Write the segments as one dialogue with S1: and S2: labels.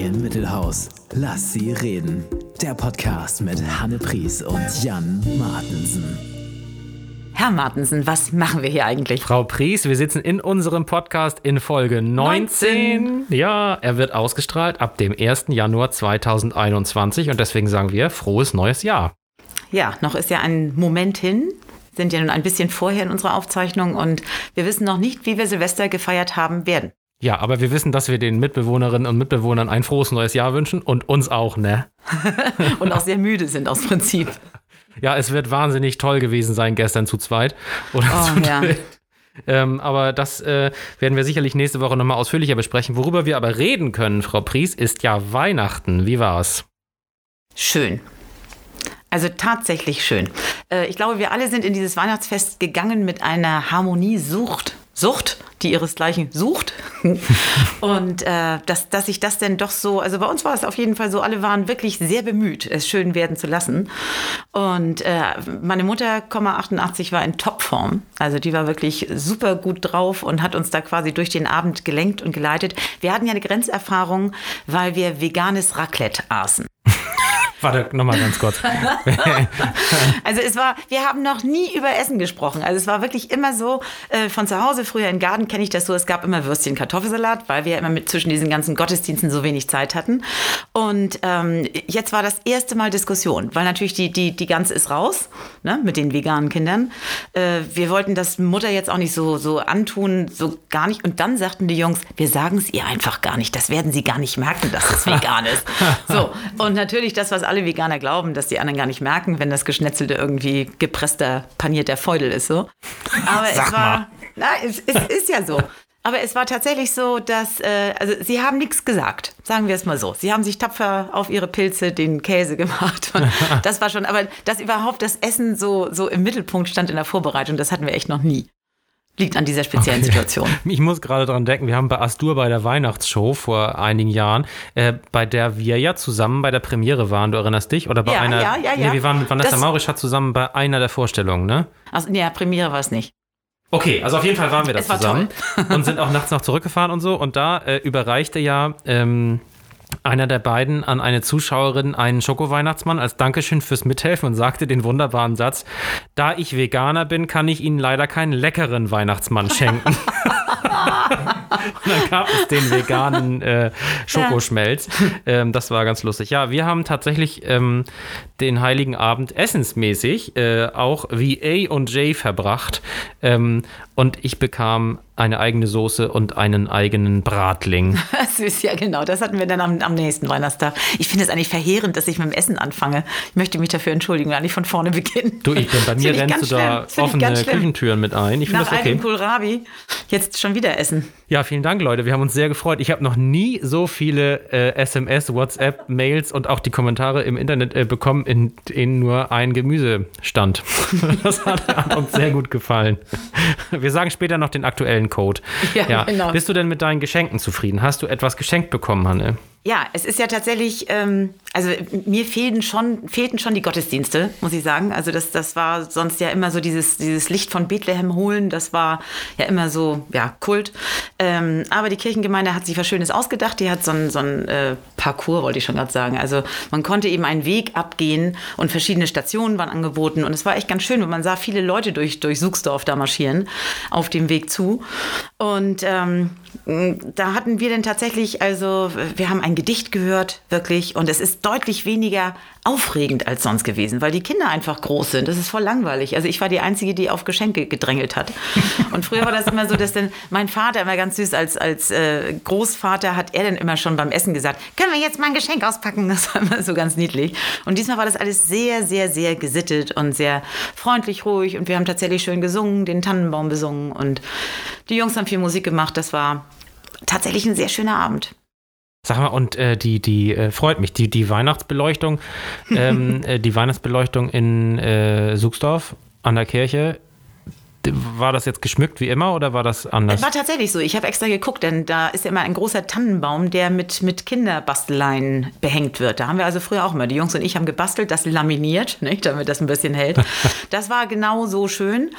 S1: Brian Mittelhaus. Lass sie reden. Der Podcast mit Hanne Pries und Jan Martensen.
S2: Herr Martensen, was machen wir hier eigentlich?
S3: Frau Pries, wir sitzen in unserem Podcast in Folge 19. 19. Ja, er wird ausgestrahlt ab dem 1. Januar 2021 und deswegen sagen wir frohes neues Jahr.
S2: Ja, noch ist ja ein Moment hin. Sind ja nun ein bisschen vorher in unserer Aufzeichnung und wir wissen noch nicht, wie wir Silvester gefeiert haben werden.
S3: Ja, aber wir wissen, dass wir den Mitbewohnerinnen und Mitbewohnern ein frohes neues Jahr wünschen und uns auch, ne?
S2: und auch sehr müde sind aus Prinzip.
S3: Ja, es wird wahnsinnig toll gewesen sein gestern zu zweit oder oh, zu ja. Ähm, aber das äh, werden wir sicherlich nächste Woche nochmal ausführlicher besprechen. Worüber wir aber reden können, Frau Pries, ist ja Weihnachten. Wie war's?
S2: Schön. Also tatsächlich schön. Äh, ich glaube, wir alle sind in dieses Weihnachtsfest gegangen mit einer Harmoniesucht. Sucht, die ihresgleichen sucht. und äh, dass, dass ich das denn doch so, also bei uns war es auf jeden Fall so, alle waren wirklich sehr bemüht, es schön werden zu lassen. Und äh, meine Mutter, 88, war in Topform. Also die war wirklich super gut drauf und hat uns da quasi durch den Abend gelenkt und geleitet. Wir hatten ja eine Grenzerfahrung, weil wir veganes Raclette aßen.
S3: Warte, nochmal ganz kurz.
S2: also es war, wir haben noch nie über Essen gesprochen. Also es war wirklich immer so, äh, von zu Hause, früher in Garten kenne ich das so, es gab immer Würstchen, Kartoffelsalat, weil wir immer mit zwischen diesen ganzen Gottesdiensten so wenig Zeit hatten. Und ähm, jetzt war das erste Mal Diskussion, weil natürlich die, die, die Gans ist raus, ne, mit den veganen Kindern. Äh, wir wollten das Mutter jetzt auch nicht so, so antun, so gar nicht. Und dann sagten die Jungs, wir sagen es ihr einfach gar nicht. Das werden sie gar nicht merken, dass es vegan ist. So, und natürlich das, was alle Veganer glauben, dass die anderen gar nicht merken, wenn das Geschnetzelte irgendwie gepresster, panierter Feudel ist. So. Aber Sag es war. Mal. Na, es, es ist ja so. Aber es war tatsächlich so, dass, äh, also sie haben nichts gesagt, sagen wir es mal so. Sie haben sich tapfer auf ihre Pilze den Käse gemacht. Und das war schon, aber dass überhaupt das Essen so, so im Mittelpunkt stand in der Vorbereitung, das hatten wir echt noch nie liegt an dieser speziellen okay. Situation.
S3: Ich muss gerade dran denken, wir haben bei Astur bei der Weihnachtsshow vor einigen Jahren, äh, bei der wir ja zusammen bei der Premiere waren, du erinnerst dich? Oder bei ja, einer. Ja, ja, ja. Nee, wir waren mit Vanessa Maurisch zusammen bei einer der Vorstellungen, ne?
S2: Also, nee, Premiere war es nicht.
S3: Okay, also auf jeden Fall waren wir da zusammen und sind auch nachts noch zurückgefahren und so. Und da äh, überreichte ja ähm, einer der beiden an eine Zuschauerin einen Schoko-Weihnachtsmann als Dankeschön fürs Mithelfen und sagte den wunderbaren Satz: Da ich Veganer bin, kann ich Ihnen leider keinen leckeren Weihnachtsmann schenken. und dann gab es den veganen äh, Schokoschmelz. Ähm, das war ganz lustig. Ja, wir haben tatsächlich ähm, den Heiligen Abend essensmäßig äh, auch wie A und J verbracht. Ähm, und ich bekam eine eigene Soße und einen eigenen Bratling.
S2: Süß, ja genau. Das hatten wir dann am, am nächsten Weihnachtstag. Ich finde es eigentlich verheerend, dass ich mit dem Essen anfange. Ich möchte mich dafür entschuldigen, wenn ich von vorne beginne.
S3: Du, ich bin bei mir rennst du da offene Küchentüren mit ein. Ich finde das okay.
S2: Kohlrabi jetzt schon wieder essen.
S3: Ja, vielen Dank, Leute. Wir haben uns sehr gefreut. Ich habe noch nie so viele äh, SMS, WhatsApp, Mails und auch die Kommentare im Internet äh, bekommen, in denen nur ein Gemüse stand. das hat uns sehr gut gefallen. Wir sagen später noch den aktuellen Code. Ja, ja. Genau. Bist du denn mit deinen Geschenken zufrieden? Hast du etwas geschenkt bekommen, Hanne?
S2: Ja, es ist ja tatsächlich, ähm, also mir fehlten schon, fehlten schon die Gottesdienste, muss ich sagen. Also das, das war sonst ja immer so dieses, dieses Licht von Bethlehem holen, das war ja immer so, ja, Kult. Ähm, aber die Kirchengemeinde hat sich was Schönes ausgedacht. Die hat so ein, so ein äh, Parcours, wollte ich schon gerade sagen. Also man konnte eben einen Weg abgehen und verschiedene Stationen waren angeboten. Und es war echt ganz schön, weil man sah viele Leute durch, durch Suchsdorf da marschieren auf dem Weg zu. Und ähm, da hatten wir dann tatsächlich, also wir haben ein Gedicht gehört, wirklich, und es ist deutlich weniger aufregend als sonst gewesen, weil die Kinder einfach groß sind. Das ist voll langweilig. Also ich war die Einzige, die auf Geschenke gedrängelt hat. Und früher war das immer so, dass dann mein Vater immer ganz süß als, als äh, Großvater hat er dann immer schon beim Essen gesagt, können wir jetzt mal ein Geschenk auspacken? Das war immer so ganz niedlich. Und diesmal war das alles sehr, sehr, sehr gesittet und sehr freundlich, ruhig. Und wir haben tatsächlich schön gesungen, den Tannenbaum besungen. Und die Jungs haben viel Musik gemacht. Das war tatsächlich ein sehr schöner Abend.
S3: Sag mal, und äh, die, die äh, freut mich, die, die Weihnachtsbeleuchtung, ähm, äh, die Weihnachtsbeleuchtung in äh, Suchsdorf an der Kirche, war das jetzt geschmückt wie immer oder war das anders?
S2: War tatsächlich so. Ich habe extra geguckt, denn da ist ja immer ein großer Tannenbaum, der mit, mit Kinderbasteleien behängt wird. Da haben wir also früher auch immer, die Jungs und ich haben gebastelt, das laminiert, nicht, damit das ein bisschen hält. Das war genau so schön.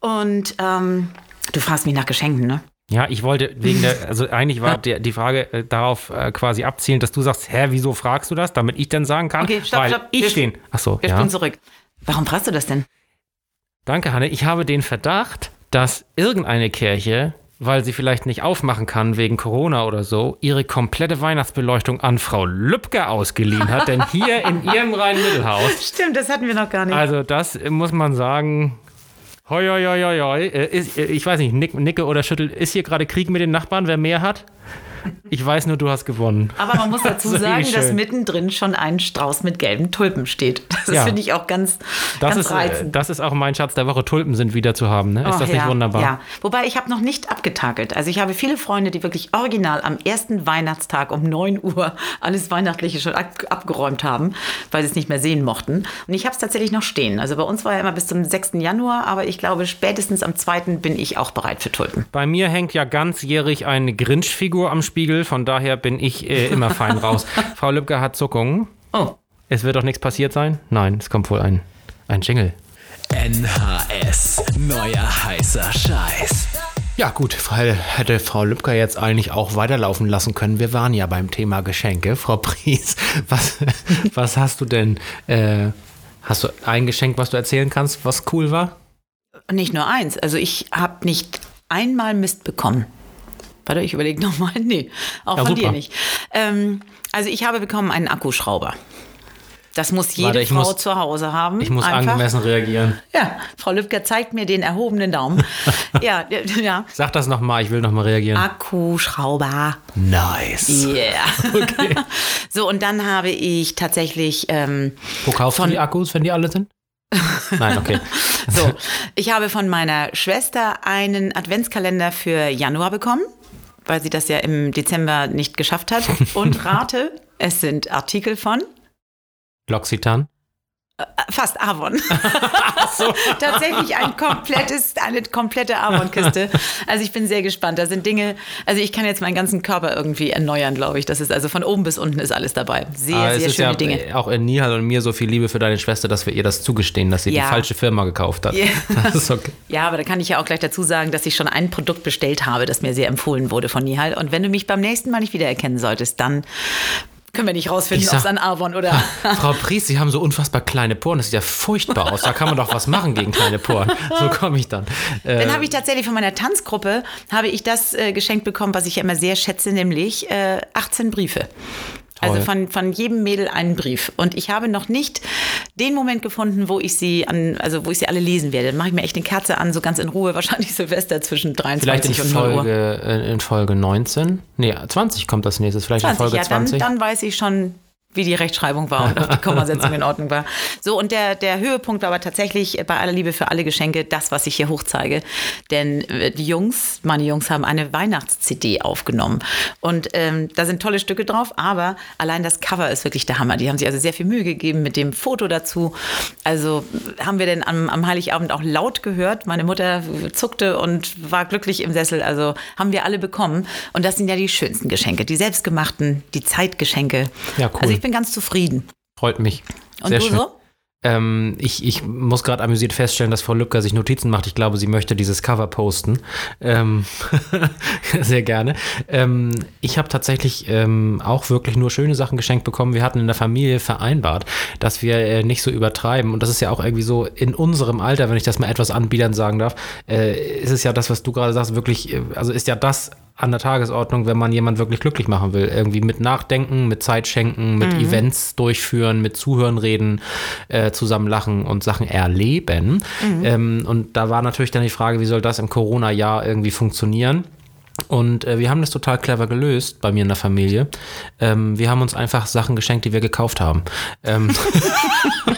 S2: Und ähm, du fragst mich nach Geschenken, ne?
S3: Ja, ich wollte wegen der, also eigentlich war der, die Frage äh, darauf äh, quasi abzielen, dass du sagst, hä, wieso fragst du das, damit ich dann sagen kann,
S2: okay, stopp,
S3: weil
S2: stopp.
S3: ich
S2: Wir-
S3: stehen. Achso,
S2: Wir
S3: ja.
S2: zurück. Warum fragst du das denn?
S3: Danke, Hanne. Ich habe den Verdacht, dass irgendeine Kirche, weil sie vielleicht nicht aufmachen kann wegen Corona oder so, ihre komplette Weihnachtsbeleuchtung an Frau Lübcke ausgeliehen hat. Denn hier in ihrem Rhein-Mittelhaus,
S2: Stimmt, das hatten wir noch gar nicht.
S3: also das äh, muss man sagen. Hoi, hoi, hoi, hoi. Äh, Ist, äh, ich weiß nicht, nick, nicke oder schüttel. Ist hier gerade Krieg mit den Nachbarn, wer mehr hat? Ich weiß nur, du hast gewonnen.
S2: Aber man muss dazu
S3: Das
S2: sagen, dass mittendrin schon ein Strauß mit gelben Tulpen steht. Das
S3: Ja.
S2: finde ich auch ganz,
S3: Das
S2: ganz
S3: ist, äh,
S2: reizend.
S3: das ist auch mein Schatz der Woche. Tulpen sind wieder zu haben. Ne? Ist
S2: Oh,
S3: das nicht
S2: ja,
S3: wunderbar?
S2: Ja, wobei ich habe noch nicht abgetakelt. Also ich habe viele Freunde, die wirklich original am ersten Weihnachtstag um 9 Uhr alles Weihnachtliche schon ab abgeräumt haben, weil sie es nicht mehr sehen mochten. Und ich habe es tatsächlich noch stehen. Also bei uns war ja immer bis zum 6. Januar, aber ich glaube, spätestens am 2. bin ich auch bereit für Tulpen.
S3: Bei mir hängt ja ganzjährig eine Grinch-Figur am Spiegel, von daher bin ich äh, immer fein raus. Frau Lübcke hat Zuckungen.
S2: Oh,
S3: Es wird doch nichts passiert sein? Nein, es kommt wohl ein, ein Jingle.
S1: NHS. Neuer heißer Scheiß.
S3: Ja gut, weil hätte Frau Lübcke jetzt eigentlich auch weiterlaufen lassen können. Wir waren ja beim Thema Geschenke. Frau Pries, was, was hast du denn? Äh, hast du ein Geschenk, was du erzählen kannst, was cool war?
S2: nicht nur eins. Also ich habe nicht einmal Mist bekommen. Warte, ich überlege nochmal. Nee, auch
S3: Ja,
S2: von
S3: super.
S2: dir nicht. Ähm, also ich habe bekommen einen Akkuschrauber. Das muss jede
S3: Warte,
S2: Frau
S3: muss-
S2: zu Hause haben.
S3: Ich muss
S2: Einfach.
S3: angemessen reagieren.
S2: Ja, Frau Lübcker zeigt mir den erhobenen Daumen. ja, ja.
S3: Sag das nochmal, ich will nochmal reagieren.
S2: Akkuschrauber.
S3: Nice.
S2: Yeah. so, und dann habe ich tatsächlich, ähm,
S3: Wo kaufst du
S2: Von-
S3: die Akkus, wenn die alle sind? Nein, okay.
S2: so, ich habe von meiner Schwester einen Adventskalender für Januar bekommen, weil sie das ja im Dezember nicht geschafft hat. Und rate, es sind Artikel von
S3: L'Occitane.
S2: Äh, fast Avon. Tatsächlich ein komplettes, eine komplette Avon-Kiste. Also ich bin sehr gespannt. Da sind Dinge, also ich kann jetzt meinen ganzen Körper irgendwie erneuern, glaube ich. Das ist also von oben bis unten ist alles dabei. Sehr,
S3: Aber
S2: sehr schöne
S3: ja
S2: Dinge.
S3: auch in Nihal und mir so viel Liebe für deine Schwester, dass wir ihr das zugestehen, dass sie
S2: Ja.
S3: die falsche Firma gekauft hat.
S2: Ja.
S3: Okay.
S2: Ja, aber da kann ich ja auch gleich dazu sagen, dass ich schon ein Produkt bestellt habe, das mir sehr empfohlen wurde von Nihal. Und wenn du mich beim nächsten Mal nicht wiedererkennen solltest, dann können wir nicht rausfinden, ob es an Avon oder.
S3: Frau Priest, Sie haben so unfassbar kleine Poren. Das sieht ja furchtbar aus. Da kann man doch was machen gegen kleine Poren. So komme ich dann. Äh,
S2: Dann habe ich tatsächlich von meiner Tanzgruppe habe ich das äh, geschenkt bekommen, was ich ja immer sehr schätze, nämlich äh, 18 Briefe. Also
S3: Toll.
S2: von, von jedem Mädel einen Brief. Und ich habe noch nicht den Moment gefunden, wo ich sie an, also wo ich sie alle lesen werde. Dann mache ich mir echt eine Kerze an, so ganz in Ruhe, wahrscheinlich Silvester zwischen
S3: vielleicht
S2: 23
S3: in
S2: und 0 Uhr.
S3: Folge, äh, in Folge 19. Nee, 20 kommt das nächstes. Vielleicht in
S2: 20,
S3: Folge
S2: ja, dann,
S3: 20.
S2: dann weiß ich schon, wie die Rechtschreibung war und ob die Kommasetzung in Ordnung war. So, und der, der Höhepunkt war aber tatsächlich bei aller Liebe für alle Geschenke das, was ich hier hochzeige. Denn äh, die Jungs, meine Jungs, haben eine Weihnachts-CD aufgenommen. Und ähm, da sind tolle Stücke drauf, aber allein das Cover ist wirklich der Hammer. Die haben sich also sehr viel Mühe gegeben mit dem Foto dazu. Also haben wir denn am, am Heiligabend auch laut gehört. Meine Mutter zuckte und war glücklich im Sessel. Also haben wir alle bekommen. Und das sind ja die schönsten Geschenke, die selbstgemachten, die Zeitgeschenke.
S3: Ja, cool.
S2: Also ich bin ganz zufrieden.
S3: Freut mich.
S2: Und
S3: Sehr
S2: du
S3: schön.
S2: so?
S3: Ähm, ich, ich muss gerade amüsiert feststellen, dass Frau Lübcker sich Notizen macht. Ich glaube, sie möchte dieses Cover posten. Ähm, sehr gerne. Ähm, ich habe tatsächlich ähm, auch wirklich nur schöne Sachen geschenkt bekommen. Wir hatten in der Familie vereinbart, dass wir äh, nicht so übertreiben. Und das ist ja auch irgendwie so in unserem Alter, wenn ich das mal etwas anbiedern sagen darf, äh, ist es ja das, was du gerade sagst, wirklich, äh, also ist ja das an der Tagesordnung, wenn man jemand wirklich glücklich machen will. Irgendwie mit Nachdenken, mit Zeit schenken, mit Events durchführen, mit Zuhören reden, äh, zusammen lachen und Sachen erleben. Ähm, und da war natürlich dann die Frage, wie soll das im Corona-Jahr irgendwie funktionieren? Und äh, wir haben das total clever gelöst bei mir in der Familie. Ähm, wir haben uns einfach Sachen geschenkt, die wir gekauft haben. Ähm,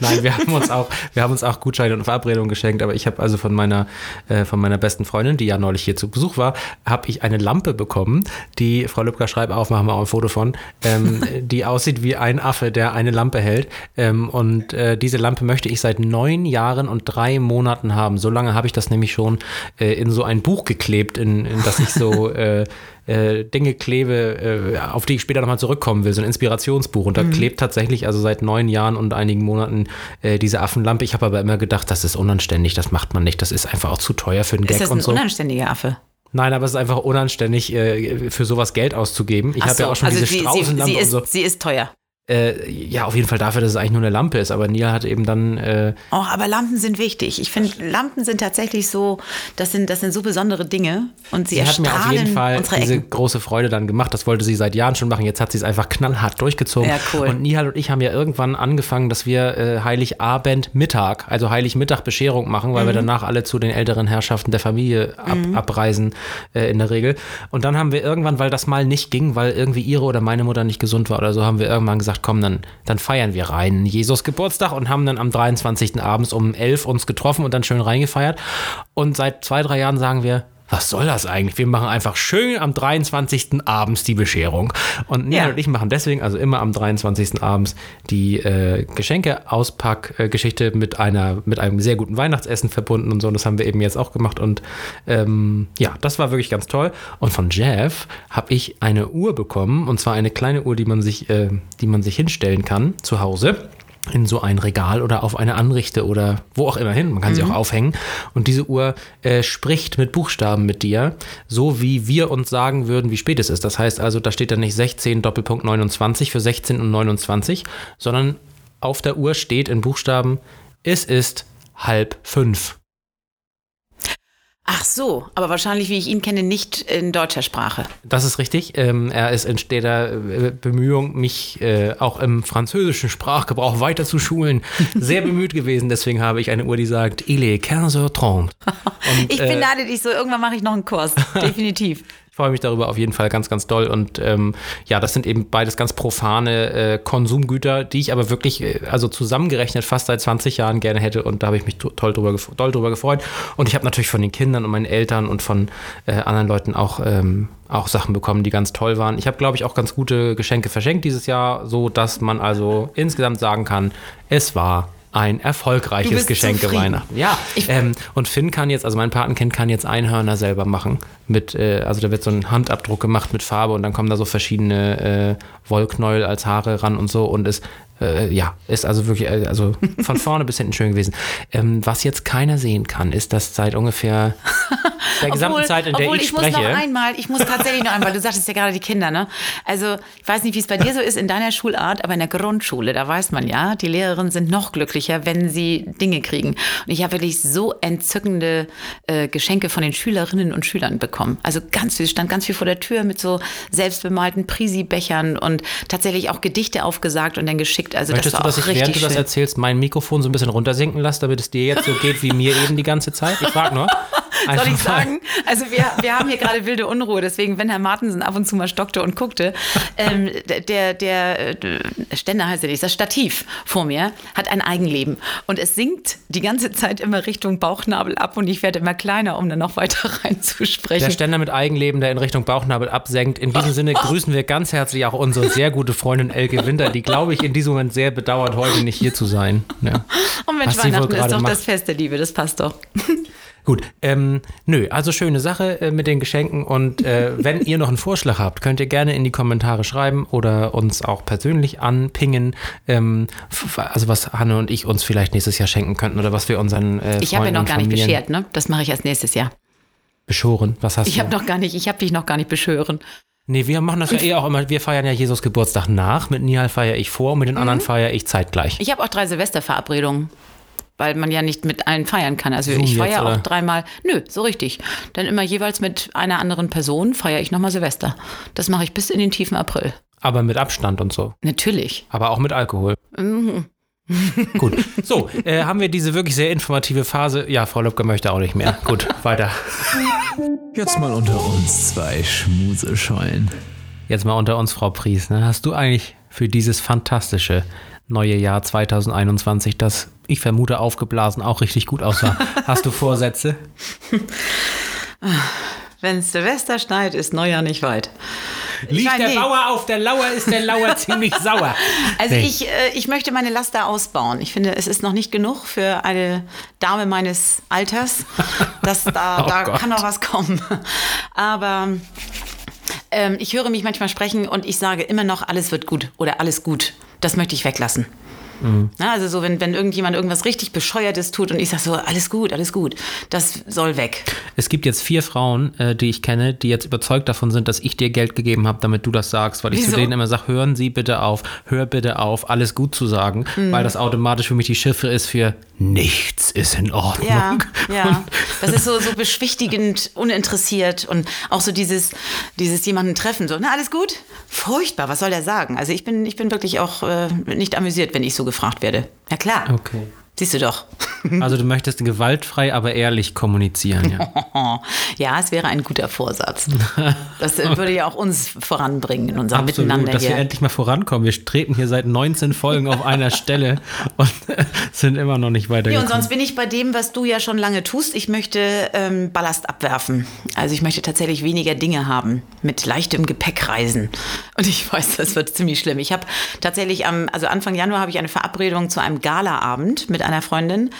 S3: Nein, wir haben uns auch, wir haben uns auch Gutscheine und Verabredungen geschenkt, aber ich habe also von meiner, äh, von meiner besten Freundin, die ja neulich hier zu Besuch war, habe ich eine Lampe bekommen, die, Frau Lübcker, schreib auf, machen wir auch ein Foto von, ähm, die aussieht wie ein Affe, der eine Lampe hält. Ähm, und äh, diese Lampe möchte ich seit neun Jahren und drei Monaten haben. So lange habe ich das nämlich schon äh, in so ein Buch geklebt, in, in das ich so äh, Dinge klebe, äh, auf die ich später nochmal zurückkommen will, so ein Inspirationsbuch. Und da klebt tatsächlich also seit neun Jahren und einigen Monaten äh, diese Affenlampe. Ich habe aber immer gedacht, das ist unanständig, das macht man nicht. Das ist einfach auch zu teuer für einen
S2: Ist
S3: Gag
S2: das
S3: und
S2: ein
S3: so.
S2: unanständiger Affe?
S3: Nein, aber es ist einfach unanständig, äh, für sowas Geld auszugeben. Ich habe so, ja auch schon also diese sie, Straußenlampe
S2: sie, sie ist,
S3: und so.
S2: Sie ist teuer.
S3: Äh, ja, auf jeden Fall dafür, dass es eigentlich nur eine Lampe ist. Aber Neil hat eben dann. Äh
S2: oh, aber Lampen sind wichtig. Ich finde, Lampen sind tatsächlich so, das sind, das sind so besondere Dinge. Und sie, sie hat mir auf jeden Fall
S3: diese große Freude dann gemacht. Das wollte sie seit Jahren schon machen. Jetzt hat sie es einfach knallhart durchgezogen. Ja, cool. Und Nihal und ich haben ja irgendwann angefangen, dass wir äh, Heiligabend Mittag, also Heiligmittag Bescherung machen, weil mhm. wir danach alle zu den älteren Herrschaften der Familie ab, mhm. abreisen äh, in der Regel. Und dann haben wir irgendwann, weil das mal nicht ging, weil irgendwie ihre oder meine Mutter nicht gesund war oder so, haben wir irgendwann gesagt, gesagt, komm, dann, dann feiern wir rein Jesus Geburtstag und haben dann am 23. abends um 11 uns getroffen und dann schön reingefeiert. Und seit zwei, drei Jahren sagen wir, was soll das eigentlich? Wir machen einfach schön am 23. abends die Bescherung. Und Nina ja. und ich machen deswegen, also immer am 23. abends, die äh, Geschenke-Auspack-Geschichte mit, mit einem sehr guten Weihnachtsessen verbunden und so. Und das haben wir eben jetzt auch gemacht. Und ähm, ja, das war wirklich ganz toll. Und von Jeff habe ich eine Uhr bekommen. Und zwar eine kleine Uhr, die man sich, äh, die man sich hinstellen kann zu Hause in so ein Regal oder auf eine Anrichte oder wo auch immer hin. Man kann mhm. sie auch aufhängen. Und diese Uhr äh, spricht mit Buchstaben mit dir, so wie wir uns sagen würden, wie spät es ist. Das heißt also, da steht dann nicht 16 Doppelpunkt 29 für 16 und 29, sondern auf der Uhr steht in Buchstaben, es ist halb fünf.
S2: Ach so, aber wahrscheinlich, wie ich ihn kenne, nicht in deutscher Sprache.
S3: Das ist richtig. Ähm, er ist in steter äh, Bemühung, mich äh, auch im französischen Sprachgebrauch weiter zu schulen, sehr bemüht gewesen. Deswegen habe ich eine Uhr, die sagt, il est 15h30.
S2: ich äh, beneide dich so, irgendwann mache ich noch einen Kurs. Definitiv.
S3: Ich freue mich darüber auf jeden Fall ganz, ganz doll. Und ähm, ja, das sind eben beides ganz profane äh, Konsumgüter, die ich aber wirklich, äh, also zusammengerechnet, fast seit 20 Jahren gerne hätte. Und da habe ich mich toll drüber, doll drüber gefreut. Und ich habe natürlich von den Kindern und meinen Eltern und von äh, anderen Leuten auch, ähm, auch Sachen bekommen, die ganz toll waren. Ich habe, glaube ich, auch ganz gute Geschenke verschenkt dieses Jahr, so dass man also insgesamt sagen kann, es war ein erfolgreiches Geschenk Weihnachten. Ja, ähm, und Finn kann jetzt, also mein Patenkind kann jetzt Einhörner selber machen. Mit, äh, also da wird so ein Handabdruck gemacht mit Farbe und dann kommen da so verschiedene äh, Wollknäuel als Haare ran und so und es äh, ja, ist also wirklich, äh, also von vorne bis hinten schön gewesen. Ähm, was jetzt keiner sehen kann, ist, dass seit ungefähr der gesamten obwohl, Zeit, in der ich, ich spreche.
S2: Muss noch einmal, ich muss tatsächlich noch einmal, du sagtest ja gerade die Kinder, ne? Also, ich weiß nicht, wie es bei dir so ist in deiner Schulart, aber in der Grundschule, da weiß man ja, die Lehrerinnen sind noch glücklicher, wenn sie Dinge kriegen. Und ich habe wirklich so entzückende äh, Geschenke von den Schülerinnen und Schülern bekommen. Also ganz viel, stand ganz viel vor der Tür mit so selbstbemalten Prisi-Bechern und tatsächlich auch Gedichte aufgesagt und dann geschickt. Also
S3: Möchtest
S2: das
S3: du, dass ich, während du das erzählst, mein Mikrofon so ein bisschen runtersinken lasse, damit es dir jetzt so geht wie mir eben die ganze Zeit? Ich frage nur.
S2: Soll ich sagen? Also wir, wir haben hier gerade wilde Unruhe, deswegen, wenn Herr Martensen ab und zu mal stockte und guckte, ähm, der, der äh, Ständer heißt er nicht, das Stativ vor mir hat ein Eigenleben und es sinkt die ganze Zeit immer Richtung Bauchnabel ab und ich werde immer kleiner, um dann noch weiter reinzusprechen.
S3: Der Ständer mit Eigenleben, der in Richtung Bauchnabel absenkt. In diesem Sinne grüßen wir ganz herzlich auch unsere sehr gute Freundin Elke Winter, die, glaube ich, in diesem Moment sehr bedauert, heute nicht hier zu sein. Ja.
S2: Und Mensch, Weihnachten ist doch macht. das Fest der Liebe, das passt doch.
S3: Gut, ähm, nö, also schöne Sache äh, mit den Geschenken und äh, wenn ihr noch einen Vorschlag habt, könnt ihr gerne in die Kommentare schreiben oder uns auch persönlich anpingen, ähm, also was Hanne und ich uns vielleicht nächstes Jahr schenken könnten oder was wir unseren äh,
S2: Ich habe ja noch gar nicht beschert, ne? Das mache ich erst nächstes Jahr.
S3: Beschoren, was hast
S2: ich
S3: du?
S2: Ich habe noch gar nicht, ich habe dich noch gar nicht beschwören.
S3: Nee, wir machen das ja eh auch immer. Wir feiern ja Jesus Geburtstag nach. Mit Nihal feiere ich vor und mit den mhm. anderen feiere ich zeitgleich.
S2: Ich habe auch drei Silvesterverabredungen weil man ja nicht mit allen feiern kann. Also Zoom ich feiere auch dreimal, nö, so richtig. Dann immer jeweils mit einer anderen Person feiere ich nochmal Silvester. Das mache ich bis in den tiefen April.
S3: Aber mit Abstand und so.
S2: Natürlich.
S3: Aber auch mit Alkohol. Mhm. Gut. So, äh, haben wir diese wirklich sehr informative Phase. Ja, Frau Lübcke möchte auch nicht mehr. Gut, weiter.
S1: Jetzt mal unter uns zwei Schmuseschollen.
S3: Jetzt mal unter uns, Frau Pries. Ne? Hast du eigentlich für dieses fantastische neue Jahr 2021, das ich vermute aufgeblasen auch richtig gut aussah. Hast du Vorsätze?
S2: Wenn es Silvester schneit, ist Neujahr nicht weit.
S3: Liegt meine, der nee. Bauer auf der Lauer, ist der Lauer ziemlich sauer.
S2: Also nee. ich, äh, ich möchte meine Laster ausbauen. Ich finde, es ist noch nicht genug für eine Dame meines Alters. Das, da oh da kann noch was kommen. Aber ähm, ich höre mich manchmal sprechen und ich sage immer noch, alles wird gut oder alles gut. Das möchte ich weglassen. Mhm. Also so, wenn, wenn irgendjemand irgendwas richtig Bescheuertes tut und ich sage so, alles gut, alles gut, das soll weg.
S3: Es gibt jetzt vier Frauen, äh, die ich kenne, die jetzt überzeugt davon sind, dass ich dir Geld gegeben habe, damit du das sagst, weil ich Wieso? zu denen immer sage, hören Sie bitte auf, hör bitte auf, alles gut zu sagen, mhm. weil das automatisch für mich die Chiffre ist für nichts ist in Ordnung.
S2: Ja, ja. das ist so, so beschwichtigend, uninteressiert und auch so dieses, dieses jemanden treffen, so, na, alles gut? Furchtbar, was soll der sagen? Also ich bin, ich bin wirklich auch äh, nicht amüsiert, wenn ich so gefragt werde. Ja klar.
S3: Okay.
S2: Siehst du doch.
S3: Also du möchtest gewaltfrei, aber ehrlich kommunizieren,
S2: ja. ja, es wäre ein guter Vorsatz. Das würde ja auch uns voranbringen in unserem Absolut, Miteinander
S3: dass
S2: hier.
S3: wir endlich mal vorankommen. Wir treten hier seit 19 Folgen auf einer Stelle und sind immer noch nicht weitergekommen.
S2: Nee, und sonst bin ich bei dem, was du ja schon lange tust. Ich möchte ähm, Ballast abwerfen. Also ich möchte tatsächlich weniger Dinge haben, mit leichtem Gepäck reisen. Und ich weiß, das wird ziemlich schlimm. Ich habe tatsächlich am, also Anfang Januar habe ich eine Verabredung zu einem Galaabend mit einer Freundin.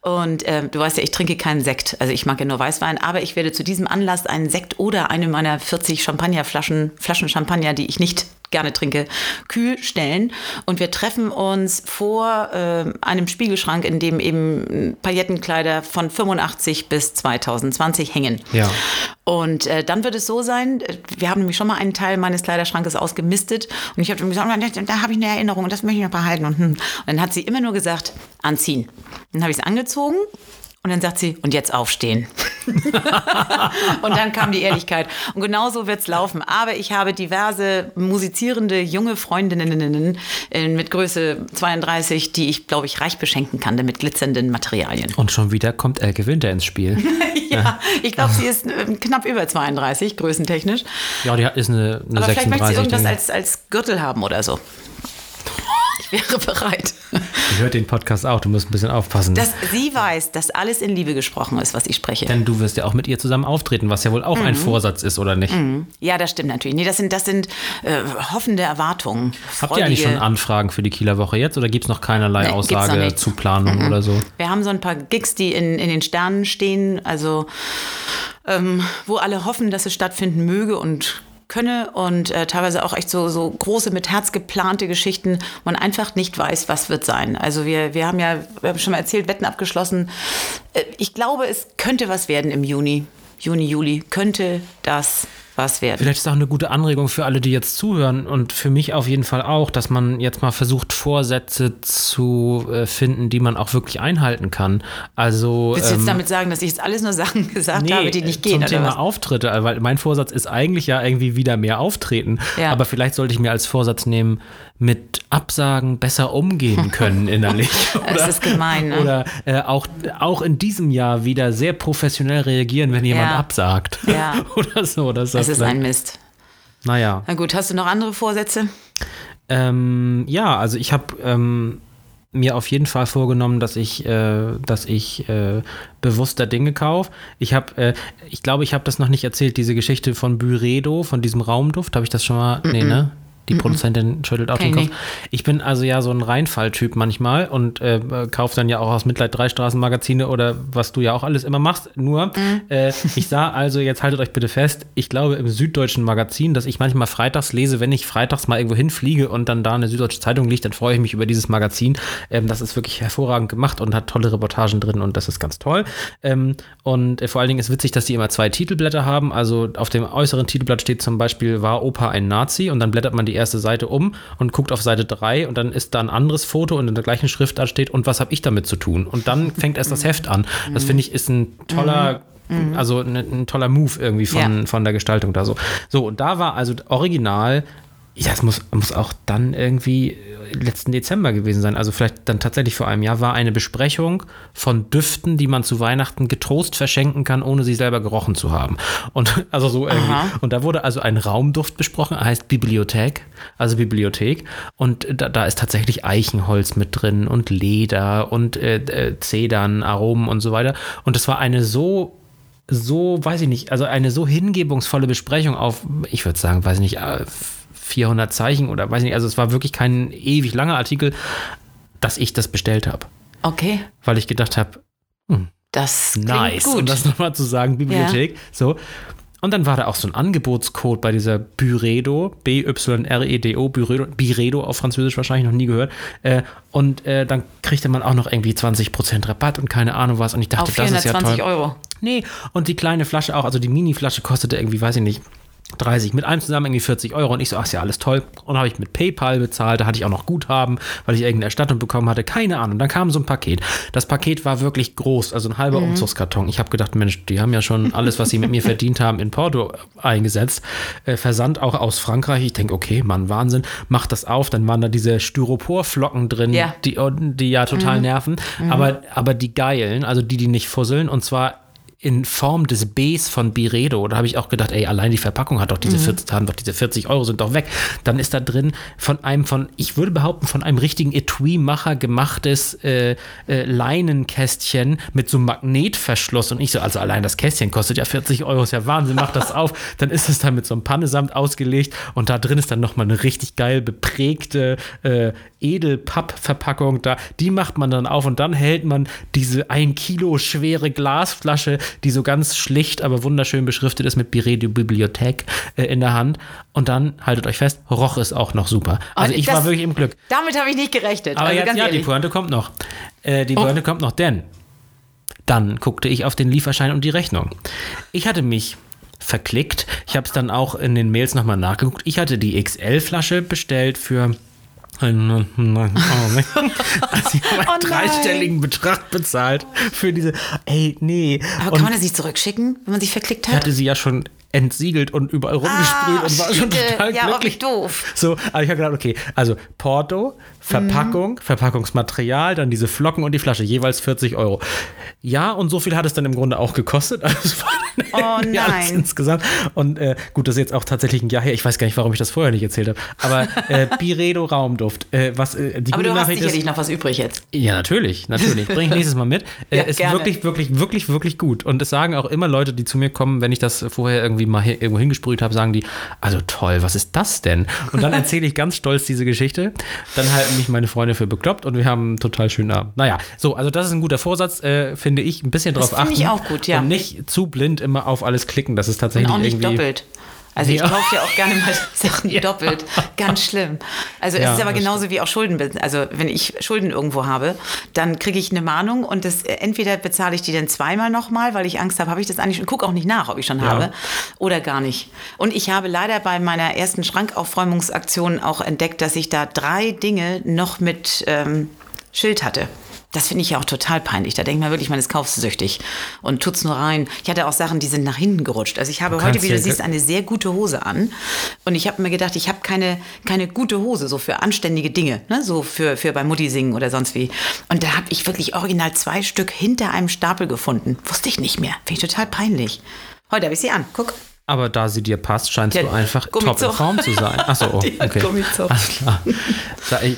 S2: Und äh, du weißt ja, ich trinke keinen Sekt. Also ich mag ja nur Weißwein, aber ich werde zu diesem Anlass einen Sekt oder eine meiner 40 Champagnerflaschen, Flaschen Champagner, die ich nicht gerne trinke, kühl stellen. Und wir treffen uns vor äh, einem Spiegelschrank, in dem eben Paillettenkleider von 85 bis 2020 hängen.
S3: Ja.
S2: Und äh, dann wird es so sein, wir haben nämlich schon mal einen Teil meines Kleiderschrankes ausgemistet und ich habe gesagt, da habe ich eine Erinnerung und das möchte ich noch behalten. Und, hm. und dann hat sie immer nur gesagt, anziehen. Dann habe ich es angezogen und dann sagt sie, und jetzt aufstehen. und dann kam die Ehrlichkeit. Und genau so wird es laufen. Aber ich habe diverse musizierende junge Freundinnen äh, mit Größe 32, die ich, glaube ich, reich beschenken kann mit glitzernden Materialien.
S3: Und schon wieder kommt Elke Winter ins Spiel.
S2: ja, ich glaube, sie ist äh, knapp über 32, größentechnisch.
S3: Ja, die ist eine, eine Aber 36. Vielleicht möchte sie
S2: irgendwas als, als Gürtel haben oder so wäre bereit.
S3: Ich höre den Podcast auch, du musst ein bisschen aufpassen.
S2: Dass sie weiß, dass alles in Liebe gesprochen ist, was ich spreche.
S3: Denn du wirst ja auch mit ihr zusammen auftreten, was ja wohl auch mhm. ein Vorsatz ist, oder nicht? Mhm.
S2: Ja, das stimmt natürlich. Nee, das sind, das sind äh, hoffende Erwartungen.
S3: Habt ihr eigentlich schon Anfragen für die Kieler Woche jetzt oder gibt es noch keinerlei nee, Aussage zu Planung mhm. oder so?
S2: Wir haben so ein paar Gigs, die in, in den Sternen stehen, also ähm, wo alle hoffen, dass es stattfinden möge und könne und äh, teilweise auch echt so, so große mit Herz geplante Geschichten, man einfach nicht weiß, was wird sein. Also wir, wir haben ja, wir haben schon mal erzählt, Wetten abgeschlossen. Äh, ich glaube, es könnte was werden im Juni. Juni, Juli könnte das was werden.
S3: Vielleicht ist auch eine gute Anregung für alle, die jetzt zuhören und für mich auf jeden Fall auch, dass man jetzt mal versucht, Vorsätze zu äh, finden, die man auch wirklich einhalten kann. Also.
S2: Willst du jetzt ähm, damit sagen, dass ich jetzt alles nur Sachen gesagt nee, habe, die nicht gehen?
S3: Zum Thema was? Auftritte, weil mein Vorsatz ist eigentlich ja irgendwie wieder mehr auftreten. Ja. Aber vielleicht sollte ich mir als Vorsatz nehmen, mit Absagen besser umgehen können innerlich.
S2: oder, das ist gemein, ne?
S3: Oder äh, auch, auch in diesem Jahr wieder sehr professionell reagieren, wenn jemand ja. absagt.
S2: Ja.
S3: oder so.
S2: Das, das ist ein Mist.
S3: Naja.
S2: Na gut, hast du noch andere Vorsätze?
S3: Ähm, ja, also ich habe ähm, mir auf jeden Fall vorgenommen, dass ich, äh, dass ich äh, bewusster Dinge kaufe. Ich habe, äh, ich glaube, ich habe das noch nicht erzählt, diese Geschichte von Byredo, von diesem Raumduft. Habe ich das schon mal? Mm -mm. Nee, ne? Die Produzentin schüttelt auch den Kopf. Ich bin also ja so ein Reinfalltyp manchmal und äh, kaufe dann ja auch aus Mitleid drei Straßenmagazine oder was du ja auch alles immer machst. Nur, mhm. äh, ich sah also, jetzt haltet euch bitte fest, ich glaube im Süddeutschen Magazin, dass ich manchmal freitags lese, wenn ich freitags mal irgendwo hinfliege und dann da eine Süddeutsche Zeitung liegt, dann freue ich mich über dieses Magazin. Ähm, das ist wirklich hervorragend gemacht und hat tolle Reportagen drin und das ist ganz toll. Ähm, und äh, vor allen Dingen ist witzig, dass die immer zwei Titelblätter haben. Also auf dem äußeren Titelblatt steht zum Beispiel, war Opa ein Nazi? Und dann blättert man die erste Seite um und guckt auf Seite 3 und dann ist da ein anderes Foto und in der gleichen Schriftart steht, und was habe ich damit zu tun? Und dann fängt erst das Heft an. Das finde ich ist ein toller mhm. also ein, ein, toller Move irgendwie von, ja. von der Gestaltung da so. So, und da war also original ja, es muss, muss auch dann irgendwie letzten Dezember gewesen sein, also vielleicht dann tatsächlich vor einem Jahr, war eine Besprechung von Düften, die man zu Weihnachten getrost verschenken kann, ohne sie selber gerochen zu haben. Und also so irgendwie. Und da wurde also ein Raumduft besprochen, heißt Bibliothek, also Bibliothek. Und da, da ist tatsächlich Eichenholz mit drin und Leder und äh, äh Zedern, Aromen und so weiter. Und es war eine so so, weiß ich nicht, also eine so hingebungsvolle Besprechung auf, ich würde sagen, weiß ich nicht, 400 Zeichen oder weiß nicht, also es war wirklich kein ewig langer Artikel, dass ich das bestellt habe.
S2: Okay.
S3: Weil ich gedacht habe, hm,
S2: das
S3: nice. Gut. Und das nochmal zu sagen, Bibliothek, ja. so. Und dann war da auch so ein Angebotscode bei dieser Byredo, B-Y-R-E-D-O, Byredo, Byredo auf Französisch wahrscheinlich noch nie gehört. Äh, und äh, dann kriegte man auch noch irgendwie 20% Rabatt und keine Ahnung was. Und ich dachte, das ist ja toll.
S2: Euro.
S3: Nee, und die kleine Flasche auch, also die Mini-Flasche kostete irgendwie, weiß ich nicht, 30, mit einem zusammen irgendwie 40 Euro. Und ich so, ach ist ja alles toll. Und habe ich mit PayPal bezahlt. Da hatte ich auch noch Guthaben, weil ich irgendeine Erstattung bekommen hatte. Keine Ahnung. Dann kam so ein Paket. Das Paket war wirklich groß, also ein halber mhm. Umzugskarton. Ich habe gedacht, Mensch, die haben ja schon alles, was sie mit mir verdient haben, in Porto eingesetzt. Äh, Versand auch aus Frankreich. Ich denke, okay, Mann, Wahnsinn. Mach das auf. Dann waren da diese Styroporflocken drin, ja. Die, die ja total mhm. nerven. Mhm. Aber, aber die geilen, also die, die nicht fusseln. Und zwar in Form des Bs von Biredo. Da habe ich auch gedacht, ey, allein die Verpackung hat doch diese, mhm. 40, haben doch diese 40 Euro sind doch weg. Dann ist da drin von einem von, ich würde behaupten, von einem richtigen Etui-Macher gemachtes äh, äh, Leinenkästchen mit so einem Magnetverschluss. Und ich so, also allein das Kästchen kostet ja 40 Euro, ist ja Wahnsinn, mach das auf. Dann ist es dann mit so einem Pannesamt ausgelegt und da drin ist dann nochmal eine richtig geil beprägte äh, Edelpapp-Verpackung. Da, die macht man dann auf und dann hält man diese ein Kilo schwere Glasflasche die so ganz schlicht, aber wunderschön beschriftet ist mit Biredio Bibliothek äh, in der Hand. Und dann, haltet euch fest, roch es auch noch super. Also ich das, war wirklich im Glück.
S2: Damit habe ich nicht gerechnet.
S3: Aber also jetzt, ja, ehrlich. die Pointe kommt noch. Äh, die oh. Pointe kommt noch, denn dann guckte ich auf den Lieferschein und die Rechnung. Ich hatte mich verklickt. Ich habe es dann auch in den Mails nochmal nachgeguckt. Ich hatte die XL-Flasche bestellt für also ich habe einen oh dreistelligen Betrag bezahlt für diese. Ey, nee.
S2: Aber kann man das nicht zurückschicken, wenn man sich verklickt hat?
S3: Ich hatte sie ja schon entsiegelt und überall rumgesprüht ah, und war schon total ja, glücklich.
S2: Ja, doof.
S3: So, aber ich habe gedacht, okay, also Porto, Verpackung, mhm. Verpackungsmaterial, dann diese Flocken und die Flasche, jeweils 40 Euro. Ja, und so viel hat es dann im Grunde auch gekostet. Also es
S2: war oh nein.
S3: insgesamt. Und äh, gut, das ist jetzt auch tatsächlich ein Jahr her. Ich weiß gar nicht, warum ich das vorher nicht erzählt habe. Aber äh, Biredo Raumduft. Äh, was, äh,
S2: die Aber du hast sicherlich ist, noch was übrig jetzt.
S3: Ja, natürlich, natürlich. Bring ich nächstes Mal mit. Äh, ja, ist gerne. wirklich, wirklich, wirklich, wirklich gut. Und es sagen auch immer Leute, die zu mir kommen, wenn ich das vorher irgendwie mal irgendwo hingesprüht habe, sagen die, also toll, was ist das denn? Und dann erzähle ich ganz stolz diese Geschichte. Dann halten mich meine Freunde für bekloppt und wir haben einen total schönen Abend. Naja, so, also das ist ein guter Vorsatz, äh, finde ich. Ein bisschen drauf achten.
S2: Finde ich auch gut, ja.
S3: Und nicht zu blind immer auf alles klicken. Das ist tatsächlich und auch nicht irgendwie
S2: doppelt. Also ich kaufe ja auch gerne mal Sachen ja. doppelt. Ganz schlimm. Also es ja, ist aber genauso stimmt. wie auch Schulden. Also wenn ich Schulden irgendwo habe, dann kriege ich eine Mahnung und das äh, entweder bezahle ich die dann zweimal nochmal, weil ich Angst habe, habe ich das eigentlich schon, gucke auch nicht nach, ob ich schon habe oder gar nicht. Und ich habe leider bei meiner ersten Schrankaufräumungsaktion auch entdeckt, dass ich da drei Dinge noch mit ähm, Schild hatte. Das finde ich ja auch total peinlich. Da denkt man wirklich, man ist kaufsüchtig und tut's nur rein. Ich hatte auch Sachen, die sind nach hinten gerutscht. Also ich habe heute, wie du siehst, eine sehr gute Hose an. Und ich habe mir gedacht, ich habe keine, keine gute Hose, so für anständige Dinge, ne? so für, für bei Mutti singen oder sonst wie. Und da habe ich wirklich original zwei Stück hinter einem Stapel gefunden. Wusste ich nicht mehr. Finde ich total peinlich. Heute habe ich sie an. Guck.
S3: Aber da sie dir passt, scheinst ja, du einfach top in Form zu sein. Achso, oh, okay. Alles klar.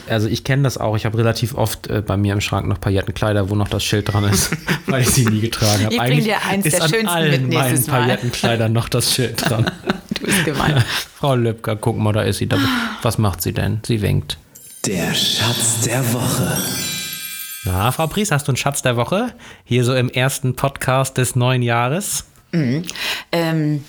S3: Also ich kenne das auch. Ich habe relativ oft äh, bei mir im Schrank noch Paillettenkleider, wo noch das Schild dran ist, weil ich sie nie getragen habe.
S2: Ich bringe dir eins ist der schönsten
S3: allen
S2: mit
S3: nächstes meinen Paillettenkleidern noch das Schild dran.
S2: du bist gemein.
S3: Frau Löbker, guck mal, da ist sie. Was macht sie denn? Sie winkt.
S1: Der Schatz der Woche.
S3: Na, Frau Pries, hast du einen Schatz der Woche? Hier so im ersten Podcast des neuen Jahres?
S2: Mhm. Ähm,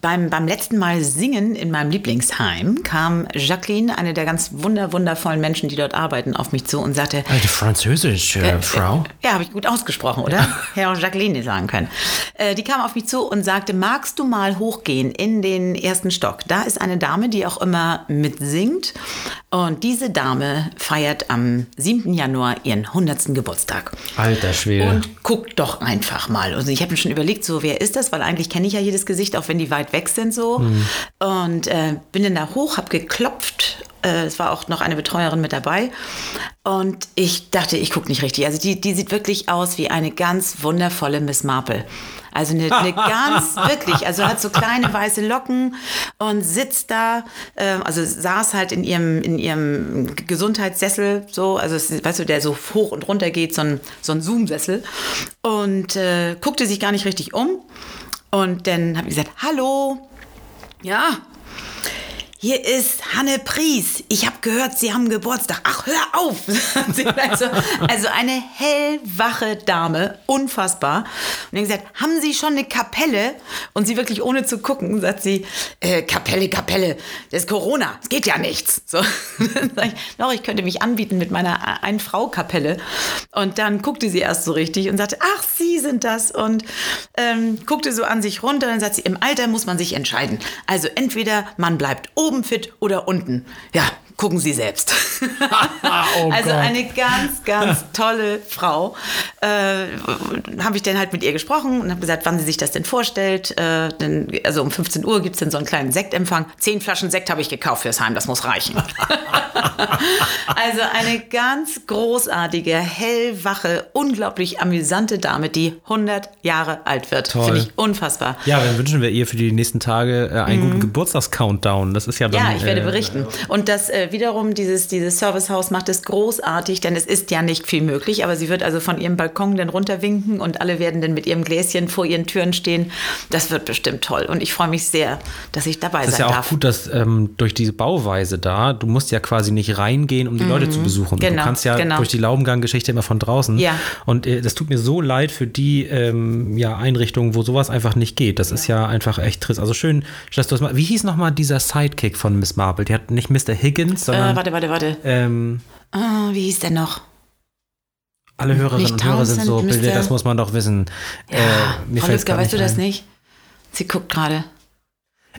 S2: beim, beim letzten Mal singen in meinem Lieblingsheim kam Jacqueline, eine der ganz wunder, wundervollen Menschen, die dort arbeiten, auf mich zu und sagte:
S3: Eine französische äh, Frau?
S2: Äh, ja, habe ich gut ausgesprochen, oder? Ja. Herr Jacqueline sagen können. Äh, die kam auf mich zu und sagte: Magst du mal hochgehen in den ersten Stock? Da ist eine Dame, die auch immer mitsingt. Und diese Dame feiert am 7. Januar ihren 100. Geburtstag.
S3: Alter Schwede.
S2: Und guck doch einfach mal. Also ich habe mir schon überlegt, so wer ist das? Weil eigentlich kenne ich ja jedes Gesicht, auch wenn die weit weg sind so. Mhm. Und äh, bin dann da hoch, habe geklopft. Äh, es war auch noch eine Betreuerin mit dabei. Und ich dachte, ich gucke nicht richtig. Also die, die sieht wirklich aus wie eine ganz wundervolle Miss Marple. Also eine, eine ganz, wirklich, also hat so kleine weiße Locken und sitzt da, äh, also saß halt in ihrem, in ihrem Gesundheitssessel, so, also es, weißt du, der so hoch und runter geht, so ein, so ein Zoom-Sessel und äh, guckte sich gar nicht richtig um. Und dann habe ich gesagt, hallo, ja, hier ist Hanne Pries. Ich habe gehört, Sie haben Geburtstag. Ach, hör auf. also, also eine hellwache Dame, unfassbar. Und dann gesagt, haben Sie schon eine Kapelle? Und sie wirklich ohne zu gucken, sagt sie, äh, Kapelle, Kapelle, das ist Corona, es geht ja nichts. So, dann sag ich, doch, ich könnte mich anbieten mit meiner Ein-Frau-Kapelle. Und dann guckte sie erst so richtig und sagte, ach, Sie sind das. Und ähm, guckte so an sich runter. Und dann sagt sie, im Alter muss man sich entscheiden. Also entweder man bleibt oben fit oder unten. Ja, gucken Sie selbst. oh also eine ganz, ganz tolle Frau. Äh, habe ich dann halt mit ihr gesprochen und habe gesagt, wann sie sich das denn vorstellt. Äh, denn, also um 15 Uhr gibt es dann so einen kleinen Sektempfang. Zehn Flaschen Sekt habe ich gekauft fürs Heim, das muss reichen. also eine ganz großartige, hellwache, unglaublich amüsante Dame, die 100 Jahre alt wird. Finde ich unfassbar.
S3: Ja, dann wünschen wir ihr für die nächsten Tage äh, einen mhm. guten Geburtstags-Countdown. Das ist ja dann,
S2: Ja, ich werde äh, berichten. Und das äh, wiederum, dieses, dieses Servicehaus macht es großartig, denn es ist ja nicht viel möglich, aber sie wird also von ihrem Balkon dann runterwinken und alle werden dann mit ihrem Gläschen vor ihren Türen stehen. Das wird bestimmt toll und ich freue mich sehr, dass ich dabei
S3: sein darf.
S2: Das ist ja
S3: auch
S2: darf.
S3: gut, dass ähm, durch diese Bauweise da, du musst ja quasi nicht reingehen, um die mhm. Leute zu besuchen. Genau, du kannst ja genau. durch die Laubengang-Geschichte immer von draußen. Ja. Und äh, das tut mir so leid für die ähm, ja, Einrichtungen, wo sowas einfach nicht geht. Das ja. ist ja einfach echt trist. Also schön, dass du das mal. Wie hieß nochmal dieser Sidekick von Miss Marple? Die hat nicht Mr. Higgins, sondern.
S2: Äh, warte, warte, warte. Ähm, oh, wie hieß der noch?
S3: Alle Hörerinnen und Hörer sind so Bilder, das muss man doch wissen.
S2: Ja, äh, Frau weißt du das nicht? Sie guckt gerade.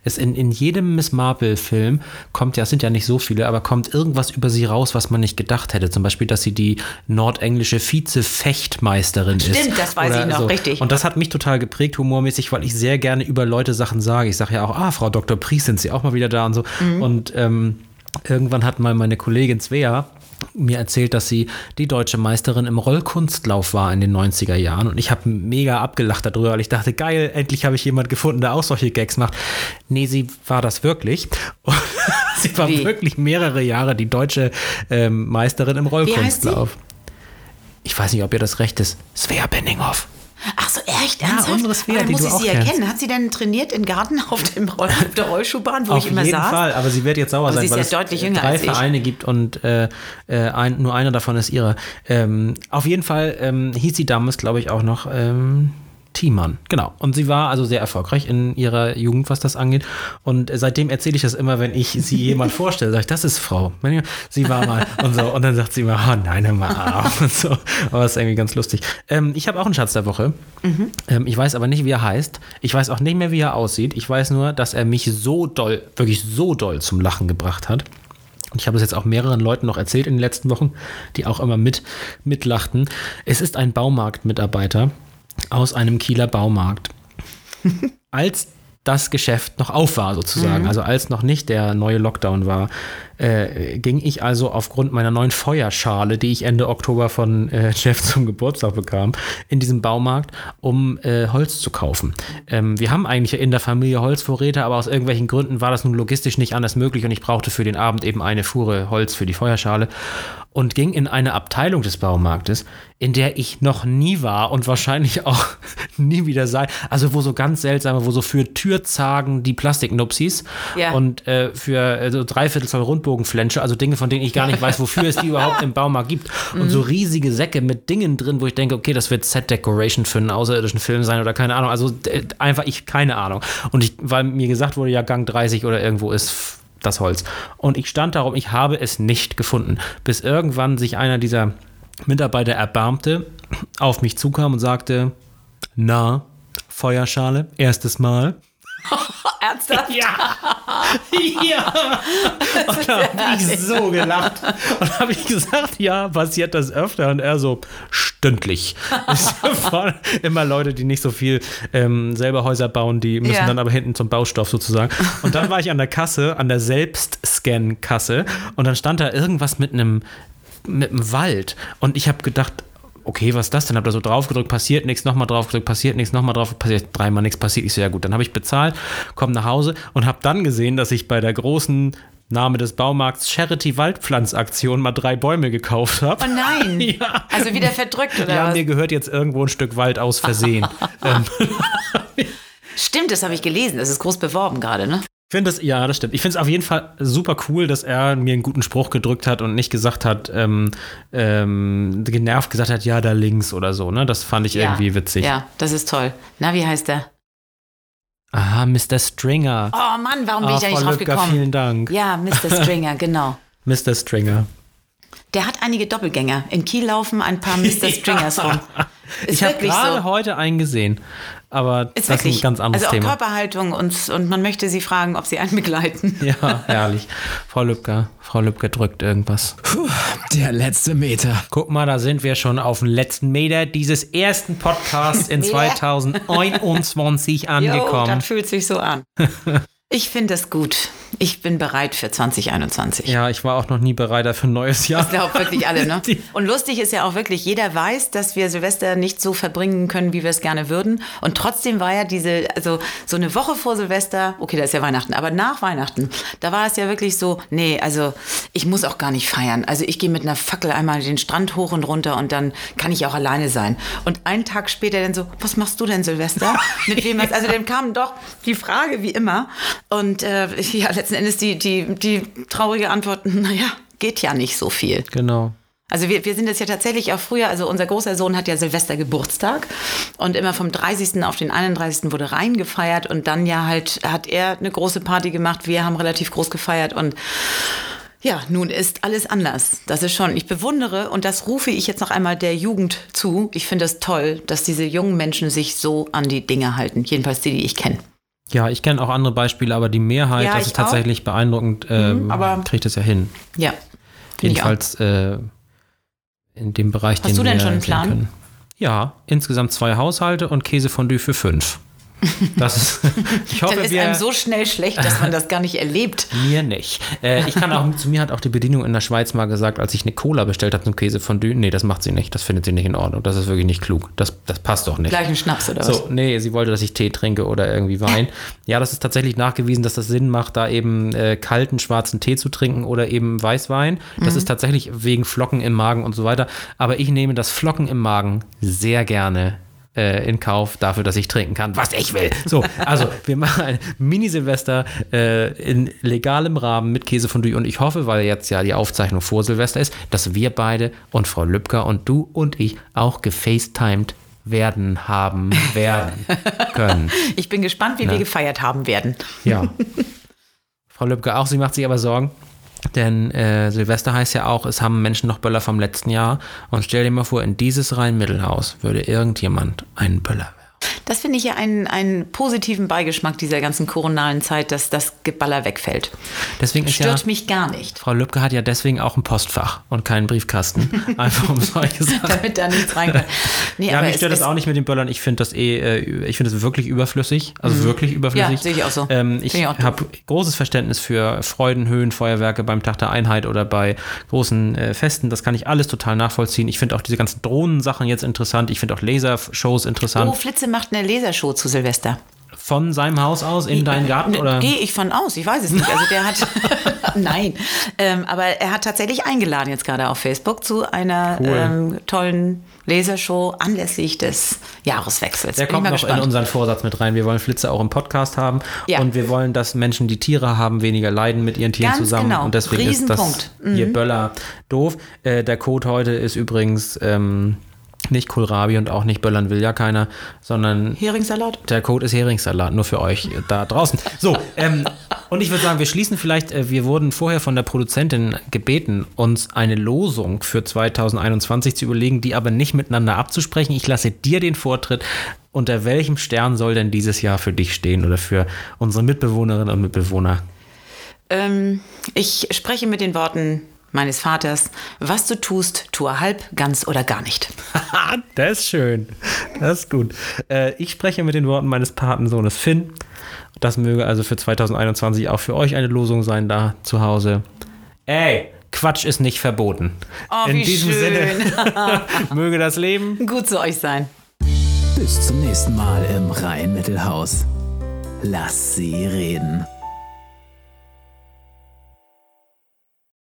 S3: Es in, in jedem Miss Marple-Film kommt ja, es sind ja nicht so viele, aber kommt irgendwas über sie raus, was man nicht gedacht hätte. Zum Beispiel, dass sie die nordenglische Vize-Fechtmeisterin ist.
S2: Stimmt, das weiß ich noch, so. richtig.
S3: Und das hat mich total geprägt, humormäßig, weil ich sehr gerne über Leute Sachen sage. Ich sage ja auch, ah, Frau Dr. Pries, sind Sie auch mal wieder da und so. Mhm. Und ähm, irgendwann hat mal meine Kollegin Svea mir erzählt, dass sie die deutsche Meisterin im Rollkunstlauf war in den 90er Jahren. Und ich habe mega abgelacht darüber, weil ich dachte, geil, endlich habe ich jemand gefunden, der auch solche Gags macht. Nee, sie war das wirklich. sie war Wie? wirklich mehrere Jahre die deutsche ähm, Meisterin im Rollkunstlauf. Ich weiß nicht, ob ihr das recht ist. Svea Benninghoff.
S2: Ach so, echt? Ernsthaft? Ja, unsere Svea, die muss ich sie erkennen. Hat sie denn trainiert im Garten auf, dem Roll, auf der Rollschuhbahn, wo
S3: auf
S2: ich immer saß?
S3: Auf jeden Fall, aber sie wird jetzt sauer aber sein,
S2: sie
S3: weil
S2: ja
S3: es
S2: deutlich jünger
S3: drei Vereine gibt und äh, äh, ein, nur einer davon ist ihre. Ähm, auf jeden Fall ähm, hieß sie damals, glaube ich, auch noch ähm, Thiemann, genau. Und sie war also sehr erfolgreich in ihrer Jugend, was das angeht. Und seitdem erzähle ich das immer, wenn ich sie jemand vorstelle, sage ich, das ist Frau. Sie war mal und so. Und dann sagt sie immer, oh nein, mal auf und so. Aber das ist irgendwie ganz lustig. Ähm, ich habe auch einen Schatz der Woche. Mhm. Ähm, ich weiß aber nicht, wie er heißt. Ich weiß auch nicht mehr, wie er aussieht. Ich weiß nur, dass er mich so doll, wirklich so doll zum Lachen gebracht hat. Und ich habe es jetzt auch mehreren Leuten noch erzählt in den letzten Wochen, die auch immer mit mitlachten. Es ist ein Baumarktmitarbeiter aus einem Kieler Baumarkt. Als das Geschäft noch auf war, sozusagen, mhm. also als noch nicht der neue Lockdown war, äh, ging ich also aufgrund meiner neuen Feuerschale, die ich Ende Oktober von äh, Jeff zum Geburtstag bekam, in diesem Baumarkt, um äh, Holz zu kaufen. Ähm, wir haben eigentlich in der Familie Holzvorräte, aber aus irgendwelchen Gründen war das nun logistisch nicht anders möglich und ich brauchte für den Abend eben eine Fuhre Holz für die Feuerschale und ging in eine Abteilung des Baumarktes, in der ich noch nie war und wahrscheinlich auch nie wieder sei. Also wo so ganz seltsame, wo so für Türzagen die Plastiknupsis ja. und äh, für äh, so Dreiviertel Zoll Rundbogenflensche, also Dinge, von denen ich gar nicht weiß, wofür es die überhaupt im Baumarkt gibt. Und mhm. so riesige Säcke mit Dingen drin, wo ich denke, okay, das wird Set-Decoration für einen außerirdischen Film sein oder keine Ahnung. Also äh, einfach ich, keine Ahnung. Und ich, weil mir gesagt wurde, ja, Gang 30 oder irgendwo ist das Holz. Und ich stand darum, ich habe es nicht gefunden, bis irgendwann sich einer dieser Mitarbeiter erbarmte, auf mich zukam und sagte, na, Feuerschale, erstes Mal.
S2: Ernsthaft?
S3: Ja. ja. Und da habe ich so gelacht. Und habe ich gesagt, ja, passiert das öfter? Und er so, stündlich. Es waren immer Leute, die nicht so viel ähm, selber Häuser bauen, die müssen ja. dann aber hinten zum Baustoff sozusagen. Und dann war ich an der Kasse, an der Selbstscan-Kasse und dann stand da irgendwas mit einem mit einem Wald. Und ich habe gedacht, okay, was ist das denn? Hab da so drauf gedrückt, passiert nichts, nochmal drauf gedrückt, passiert nichts, nochmal drauf, passiert dreimal nichts, passiert. Ich so, ja gut, dann habe ich bezahlt, komme nach Hause und habe dann gesehen, dass ich bei der großen Name des Baumarkts Charity Waldpflanzaktion mal drei Bäume gekauft habe.
S2: Oh nein. ja. Also wieder verdrückt oder
S3: ja,
S2: was?
S3: mir gehört jetzt irgendwo ein Stück Wald aus Versehen. ähm.
S2: Stimmt, das habe ich gelesen. Das ist groß beworben gerade, ne?
S3: Finde es, ja, das stimmt. Ich finde es auf jeden Fall super cool, dass er mir einen guten Spruch gedrückt hat und nicht gesagt hat, ähm, ähm, genervt gesagt hat, ja, da links oder so, ne? Das fand ich
S2: Ja.
S3: irgendwie witzig.
S2: Ja, das ist toll. Na, wie heißt der?
S3: Aha, Mr. Stringer.
S2: Oh Mann, warum bin
S3: Ah,
S2: ich da nicht drauf gekommen?
S3: vielen Dank.
S2: Ja, Mr. Stringer, genau.
S3: Mr. Stringer.
S2: Der hat einige Doppelgänger. In Kiel laufen ein paar Mr. Stringers rum. Ist
S3: ich habe gerade
S2: so.
S3: heute einen gesehen, aber
S2: Ist
S3: das ist
S2: wirklich.
S3: ein ganz anderes
S2: also auch
S3: Thema.
S2: Körperhaltung und, und man möchte sie fragen, ob sie einen begleiten.
S3: Ja, herrlich. Frau Lübcker, Frau Lübcker drückt irgendwas.
S1: Der letzte Meter.
S3: Guck mal, da sind wir schon auf dem letzten Meter dieses ersten Podcasts in
S2: Meter.
S3: 2021
S2: Jo,
S3: angekommen.
S2: das fühlt sich so an. Ich finde es gut. Ich bin bereit für 2021.
S3: Ja, ich war auch noch nie bereit für ein neues Jahr.
S2: Ich glaube wirklich alle, ne? Und lustig ist ja auch wirklich, jeder weiß, dass wir Silvester nicht so verbringen können, wie wir es gerne würden. Und trotzdem war ja diese, also so eine Woche vor Silvester, okay, da ist ja Weihnachten, aber nach Weihnachten, da war es ja wirklich so, nee, also ich muss auch gar nicht feiern. Also ich gehe mit einer Fackel einmal den Strand hoch und runter und dann kann ich auch alleine sein. Und einen Tag später dann so, was machst du denn Silvester? Mit wem? hast-" Also dann kam doch die Frage wie immer. Und äh, ja, letzten Endes die, die, die traurige Antwort, naja, geht ja nicht so viel.
S3: Genau.
S2: Also wir, wir sind es ja tatsächlich auch früher, also unser großer Sohn hat ja Silvester Geburtstag und immer vom 30. auf den 31. wurde rein gefeiert und dann ja halt hat er eine große Party gemacht, wir haben relativ groß gefeiert und ja, nun ist alles anders. Das ist schon, ich bewundere und das rufe ich jetzt noch einmal der Jugend zu. Ich finde es toll, dass diese jungen Menschen sich so an die Dinge halten, jedenfalls die, die ich kenne.
S3: Ja, ich kenne auch andere Beispiele, aber die Mehrheit,
S2: Ja,
S3: das
S2: ich
S3: ist tatsächlich beeindruckend, ähm,
S2: aber-
S3: kriegt es ja hin.
S2: Ja. auch.
S3: Jedenfalls äh, in dem Bereich,
S2: Hast
S3: den
S2: du denn
S3: wir
S2: schon einen Plan?
S3: können. Ja, insgesamt zwei Haushalte und Käsefondue für fünf. Das ist, ich hoffe,
S2: Dann ist
S3: wir,
S2: einem so schnell schlecht, dass man das gar nicht erlebt.
S3: Mir nicht. Äh, ich kann auch, zu mir hat auch die Bedienung in der Schweiz mal gesagt, als ich eine Cola bestellt habe zum Käsefondue, nee, das macht sie nicht, das findet sie nicht in Ordnung, das ist wirklich nicht klug, das, das passt doch nicht.
S2: Gleich ein Schnaps oder was?
S3: So, nee, sie wollte, dass ich Tee trinke oder irgendwie Wein. Ja, das ist tatsächlich nachgewiesen, dass das Sinn macht, da eben äh, kalten schwarzen Tee zu trinken oder eben Weißwein. Das ist tatsächlich wegen Flocken im Magen und so weiter. Aber ich nehme das Flocken im Magen sehr gerne äh, in Kauf dafür, dass ich trinken kann, was ich will. So, also wir machen ein Mini-Silvester äh, in legalem Rahmen mit Käsefondue und ich hoffe, weil jetzt ja die Aufzeichnung vor Silvester ist, dass wir beide und Frau Lübcker und du und ich auch gefacetimed werden, haben, werden können.
S2: Ich bin gespannt, wie wir gefeiert haben werden.
S3: Ja. Frau Lübcke auch, sie macht sich aber Sorgen. Denn äh, Silvester heißt ja auch, es haben Menschen noch Böller vom letzten Jahr. Und stell dir mal vor, in dieses Rhein-Mittelhaus würde irgendjemand einen Böller werfen.
S2: Das finde ich ja einen, einen positiven Beigeschmack dieser ganzen koronalen Zeit, dass das Geballer wegfällt.
S3: Deswegen ist ja,
S2: Stört mich gar nicht,
S3: Frau Lübcke hat ja deswegen auch ein Postfach und keinen Briefkasten. Einfach um solche Sachen.
S2: damit da nichts reinkommt. Nee,
S3: Ja,
S2: aber
S3: mich stört das auch nicht mit den Böllern. Ich finde das eh, äh, ich finde das wirklich überflüssig. Also wirklich überflüssig.
S2: Mhm. Ja, sehe ich auch so.
S3: Ähm, ich
S2: ich
S3: habe großes Verständnis für Freudenhöhen, Feuerwerke beim Tag der Einheit oder bei großen äh, Festen. Das kann ich alles total nachvollziehen. Ich finde auch diese ganzen Drohnensachen jetzt interessant. Ich finde auch Lasershows interessant.
S2: Oh, Flitze macht eine Lasershow zu Silvester.
S3: Von seinem Haus aus in deinen Garten oder?
S2: Gehe ich von aus, ich weiß es nicht. Also der hat, nein, ähm, aber er hat tatsächlich eingeladen jetzt gerade auf Facebook zu einer
S3: Cool.
S2: ähm, tollen Lasershow anlässlich des Jahreswechsels.
S3: Der
S2: Bin
S3: kommt noch in
S2: gespannt.
S3: unseren Vorsatz mit rein. Wir wollen Flitze auch im Podcast haben.
S2: Ja.
S3: Und wir wollen, dass Menschen, die Tiere haben, weniger leiden mit ihren Tieren
S2: Ganz
S3: zusammen.
S2: genau.
S3: Und deswegen ist das
S2: Riesenpunkt. Mhm.
S3: hier Böller doof. Äh, der Code heute ist übrigens ähm, nicht Kohlrabi und auch nicht Böllern will ja keiner, sondern
S2: Heringssalat?
S3: der Code ist Heringssalat, nur für euch da draußen. So, ähm, und ich würde sagen, wir schließen vielleicht, äh, wir wurden vorher von der Produzentin gebeten, uns eine Losung für 2021 zu überlegen, die aber nicht miteinander abzusprechen. Ich lasse dir den Vortritt. Unter welchem Stern soll denn dieses Jahr für dich stehen oder für unsere Mitbewohnerinnen und Mitbewohner?
S2: Ähm, ich spreche mit den Worten meines Vaters, was du tust, tue halb, ganz oder gar nicht.
S3: das ist schön. Das ist gut. Äh, ich spreche mit den Worten meines Patensohnes Finn. Das möge also für 2021 auch für euch eine Losung sein da zu Hause. Ey, Quatsch ist nicht verboten.
S2: Oh,
S3: In
S2: wie
S3: diesem
S2: schön.
S3: Sinne möge das Leben.
S2: Gut zu euch sein.
S1: Bis zum nächsten Mal im Rhein-Mittelhaus. Lass sie reden.